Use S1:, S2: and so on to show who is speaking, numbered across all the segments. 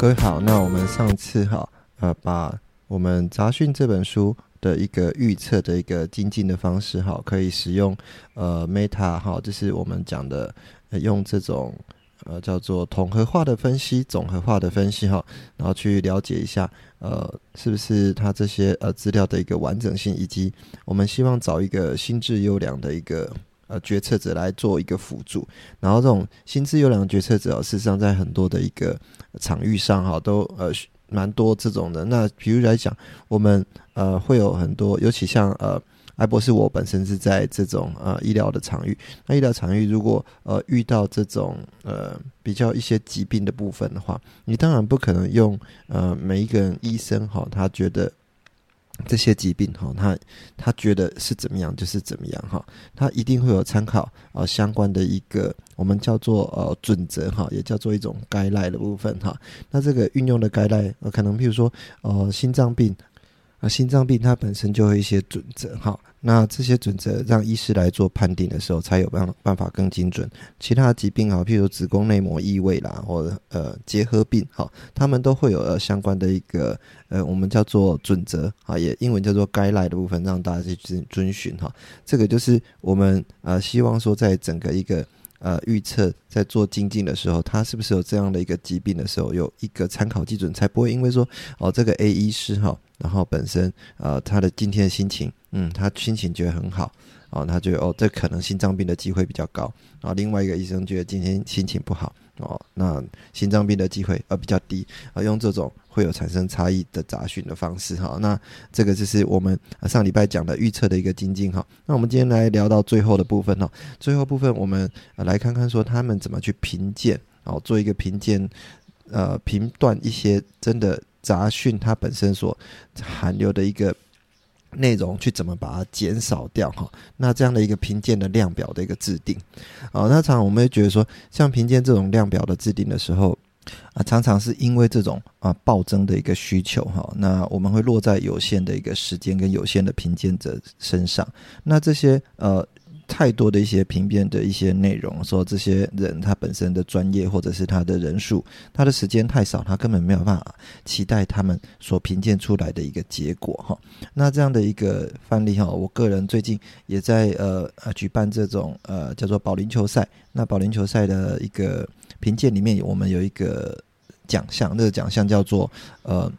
S1: 各位好，那我们上次哈呃把我们杂讯这本书的一个预测的一个精进的方式哈，可以使用呃 Meta 哈，就是我们讲的用这种呃叫做统合化的分析、总合化的分析哈，然后去了解一下呃是不是它这些呃资料的一个完整性，以及我们希望找一个心智优良的一个。呃，决策者来做一个辅助，然后这种心智优良的决策者哦，事实上在很多的一个场域上哈，都呃蛮多这种的。那比如来讲，我们呃会有很多，尤其像呃艾博士，我本身是在这种呃医疗的场域。那医疗场域如果呃遇到这种呃比较一些疾病的部分的话，你当然不可能用呃每一个人医生哈，他觉得。这些疾病哈，他他觉得是怎么样就是怎么样哈，他一定会有参考啊相关的一个我们叫做呃准则哈，也叫做一种该赖的部分哈。那这个运用的该赖呃，可能譬如说呃心脏病。啊，心脏病它本身就有一些准则，哈，那这些准则让医师来做判定的时候，才有办办法更精准。其他疾病啊，譬如子宫内膜异位啦，或者呃结核病，哈，他们都会有呃相关的一个呃我们叫做准则啊，也英文叫做 guideline 的部分，让大家去遵遵循哈。这个就是我们呃希望说，在整个一个。呃，预测在做精进的时候，他是不是有这样的一个疾病的时候，有一个参考基准，才不会因为说哦，这个 A 医师哈，然后本身呃他的今天心情，嗯，他心情觉得很好。哦，他觉得哦，这可能心脏病的机会比较高。然后另外一个医生觉得今天心情不好，哦，那心脏病的机会呃比较低。啊，用这种会有产生差异的杂讯的方式哈。那这个就是我们上礼拜讲的预测的一个精进哈。那我们今天来聊到最后的部分哈。最后部分我们来看看说他们怎么去评鉴，哦，做一个评鉴，呃，评断一些真的杂讯它本身所含有的一个。内容去怎么把它减少掉哈？那这样的一个评鉴的量表的一个制定，啊，那常常我们会觉得说，像评鉴这种量表的制定的时候，啊，常常是因为这种啊暴增的一个需求哈，那我们会落在有限的一个时间跟有限的评鉴者身上，那这些呃。太多的一些评辩的一些内容，说这些人他本身的专业或者是他的人数，他的时间太少，他根本没有办法期待他们所评鉴出来的一个结果哈。那这样的一个范例哈，我个人最近也在呃呃举办这种呃叫做保龄球赛。那保龄球赛的一个评鉴里面，我们有一个奖项，那个奖项叫做呃。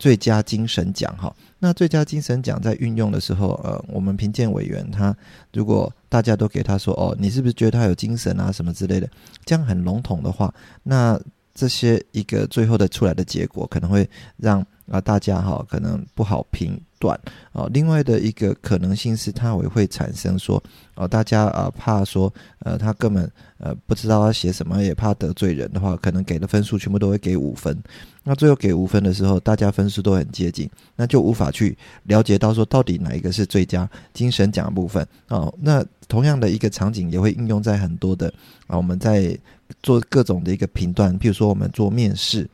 S1: 最佳精神奖哈，那最佳精神奖在运用的时候，呃，我们评鉴委员他如果大家都给他说哦，你是不是觉得他有精神啊什么之类的，这样很笼统的话，那这些一个最后的出来的结果可能会让啊大家哈可能不好评。断啊，另外的一个可能性是，它也会产生说，哦，大家啊怕说，呃，他根本呃不知道要写什么，也怕得罪人的话，可能给的分数全部都会给五分。那最后给五分的时候，大家分数都很接近，那就无法去了解到说，到底哪一个是最佳精神奖部分哦。那同样的一个场景也会应用在很多的啊，我们在做各种的一个评断，譬如说我们做面试。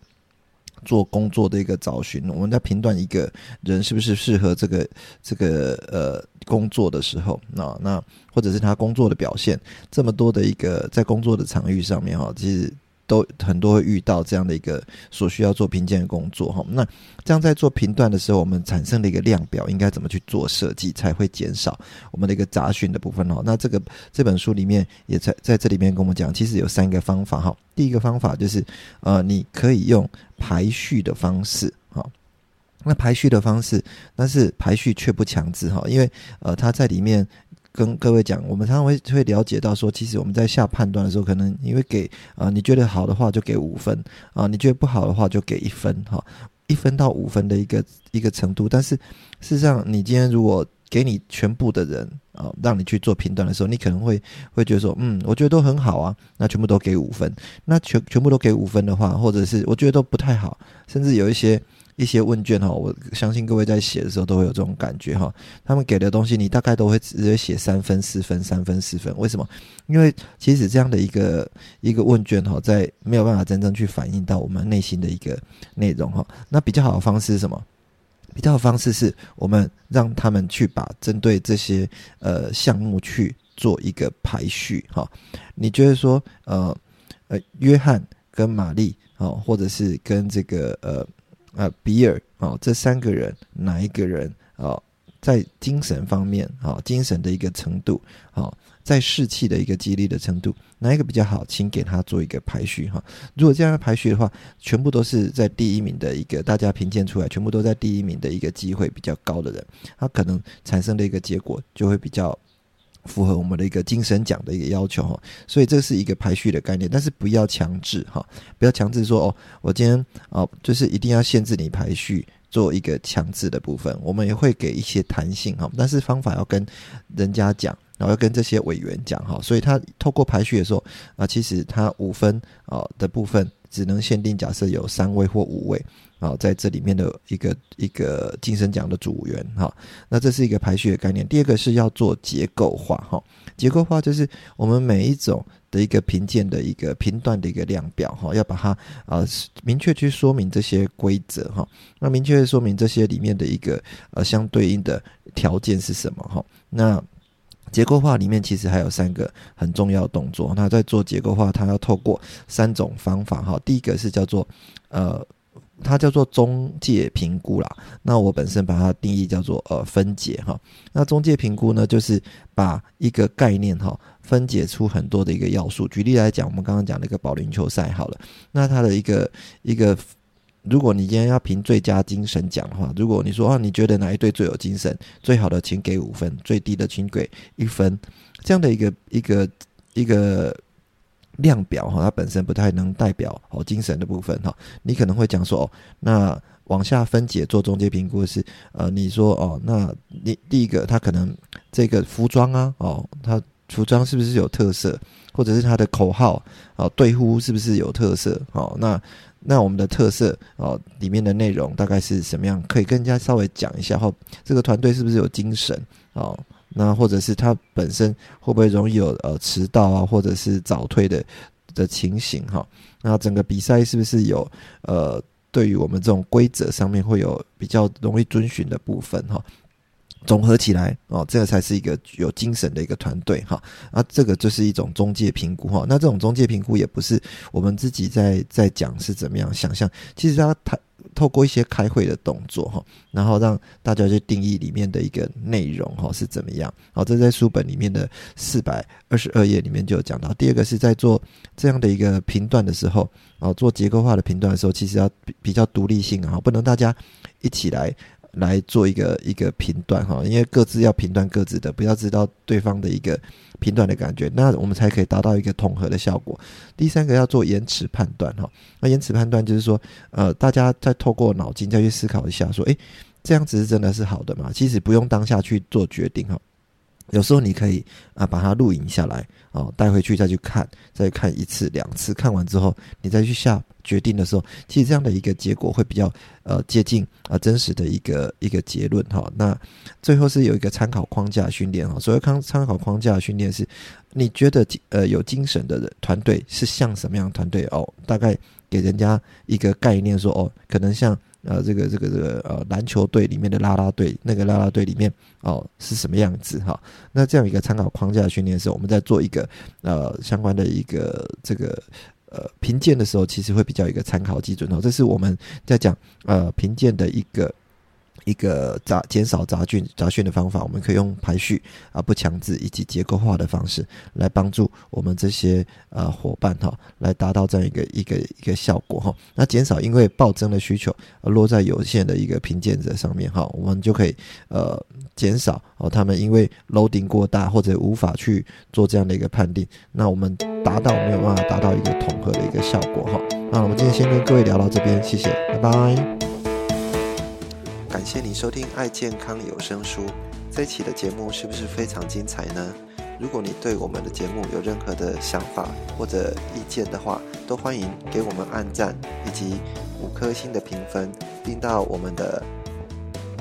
S1: 做工作的一个找寻，我们在评断一个人是不是适合这个这个呃工作的时候，那那或者是他工作的表现，这么多的一个在工作的场域上面哈，其实。都很多会遇到这样的一个所需要做评鉴的工作哈，那这样在做评断的时候，我们产生的一个量表应该怎么去做设计，才会减少我们的一个杂讯的部分哦？那这个这本书里面也在在这里面跟我们讲，其实有三个方法哈。第一个方法就是呃，你可以用排序的方式哈，那排序的方式，但是排序却不强制哈，因为呃，它在里面。跟各位讲，我们常常会会了解到说，其实我们在下判断的时候，可能你会给啊，你觉得好的话就给五分啊，你觉得不好的话就给一分哈，一分到五分的一个一个程度。但是事实上，你今天如果给你全部的人啊，让你去做评断的时候，你可能会会觉得说，嗯，我觉得都很好啊，那全部都给五分。那全全部都给五分的话，或者是我觉得都不太好，甚至有一些一些问卷哈，我相信各位在写的时候都会有这种感觉哈。他们给的东西，你大概都会直接写三分、四分、三分、四分。为什么？因为其实这样的一个一个问卷哈，在没有办法真正去反映到我们内心的一个内容哈。那比较好的方式是什么？比较的方式是我们让他们去把针对这些呃项目去做一个排序哈。你觉得说呃呃约翰跟玛丽哦，或者是跟这个呃呃比尔哦这三个人哪一个人啊在精神方面啊精神的一个程度啊？在士气的一个激励的程度，哪一个比较好？请给他做一个排序哈。如果这样排序的话，全部都是在第一名的一个，大家评鉴出来，全部都在第一名的一个机会比较高的人，他可能产生的一个结果就会比较符合我们的一个精神奖的一个要求哈。所以这是一个排序的概念，但是不要强制哈，不要强制说哦，我今天哦，就是一定要限制你排序。做一个强制的部分，我们也会给一些弹性哈，但是方法要跟人家讲，然后要跟这些委员讲哈，所以他透过排序的时候啊，其实他五分啊的部分只能限定假设有三位或五位啊，在这里面的一个一个晋升奖的组员哈，那这是一个排序的概念。第二个是要做结构化哈，结构化就是我们每一种。的一个评鉴的一个评断的一个量表哈，要把它呃明确去说明这些规则哈，那明确说明这些里面的一个呃相对应的条件是什么哈？那结构化里面其实还有三个很重要的动作，那在做结构化，它要透过三种方法哈。第一个是叫做呃。它叫做中介评估啦，那我本身把它定义叫做呃分解哈。那中介评估呢，就是把一个概念哈分解出很多的一个要素。举例来讲，我们刚刚讲那个保龄球赛好了，那它的一个一个，如果你今天要评最佳精神奖的话，如果你说啊，你觉得哪一队最有精神，最好的请给五分，最低的请给一分，这样的一个一个一个。量表哈，它本身不太能代表哦精神的部分哈。你可能会讲说哦，那往下分解做中介评估是呃，你说哦，那你第一个他可能这个服装啊哦，他服装是不是有特色，或者是他的口号哦对呼是不是有特色哦？那那我们的特色哦里面的内容大概是什么样？可以跟人家稍微讲一下哈。这个团队是不是有精神哦？那或者是他本身会不会容易有呃迟到啊，或者是早退的的情形哈？那整个比赛是不是有呃对于我们这种规则上面会有比较容易遵循的部分哈？总合起来哦，这个才是一个有精神的一个团队哈。啊，这个就是一种中介评估哈。那这种中介评估也不是我们自己在在讲是怎么样想象，其实它它。透过一些开会的动作哈，然后让大家去定义里面的一个内容哈是怎么样。好，这在书本里面的四百二十二页里面就有讲到。第二个是在做这样的一个评断的时候，啊，做结构化的评断的时候，其实要比比较独立性啊，不能大家一起来。来做一个一个评断哈，因为各自要评断各自的，不要知道对方的一个评断的感觉，那我们才可以达到一个统合的效果。第三个要做延迟判断哈，那延迟判断就是说，呃，大家再透过脑筋再去思考一下，说，诶，这样子是真的是好的吗？其实不用当下去做决定哈。有时候你可以啊把它录影下来哦，带回去再去看，再看一次两次，看完之后你再去下决定的时候，其实这样的一个结果会比较呃接近啊真实的一个一个结论哈。那最后是有一个参考框架训练哈，所谓参参考框架训练是，你觉得呃有精神的人团队是像什么样的团队哦？大概给人家一个概念说哦，可能像。呃，这个这个这个呃，篮球队里面的拉拉队，那个拉拉队里面哦是什么样子哈？那这样一个参考框架训练的时候，我们在做一个呃相关的一个这个呃评鉴的时候，其实会比较一个参考基准哦。这是我们在讲呃评鉴的一个。一个杂减少杂菌杂讯的方法，我们可以用排序啊不强制以及结构化的方式来帮助我们这些呃伙伴哈，来达到这样一个一个一个效果哈。那减少因为暴增的需求而落在有限的一个评鉴者上面哈，我们就可以呃减少哦他们因为楼顶过大或者无法去做这样的一个判定，那我们达到没有办法达到一个统合的一个效果哈。那我们今天先跟各位聊到这边，谢谢，拜拜。
S2: 感谢你收听爱健康有声书。
S1: 这一期的节目是不是非常精彩呢？如果你对我们的节目有任何的想法或者意见的话，都欢迎给我们按赞以及五颗星的评分，并到我们的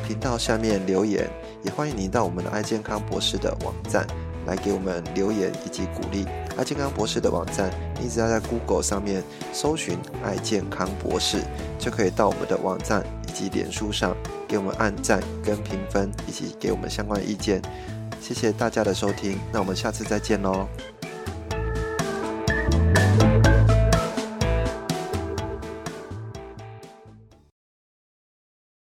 S1: 频道下面留言。也欢迎您到我们的爱健康博士的网站来给我们留言以及鼓励。爱健康博士的网站，你只要在 Google 上面搜寻“爱健康博士”，就可以到我们的网站及脸书上给我们按赞跟评分，以及给我们相关意见。谢谢大家的收听，那我们下次再见喽。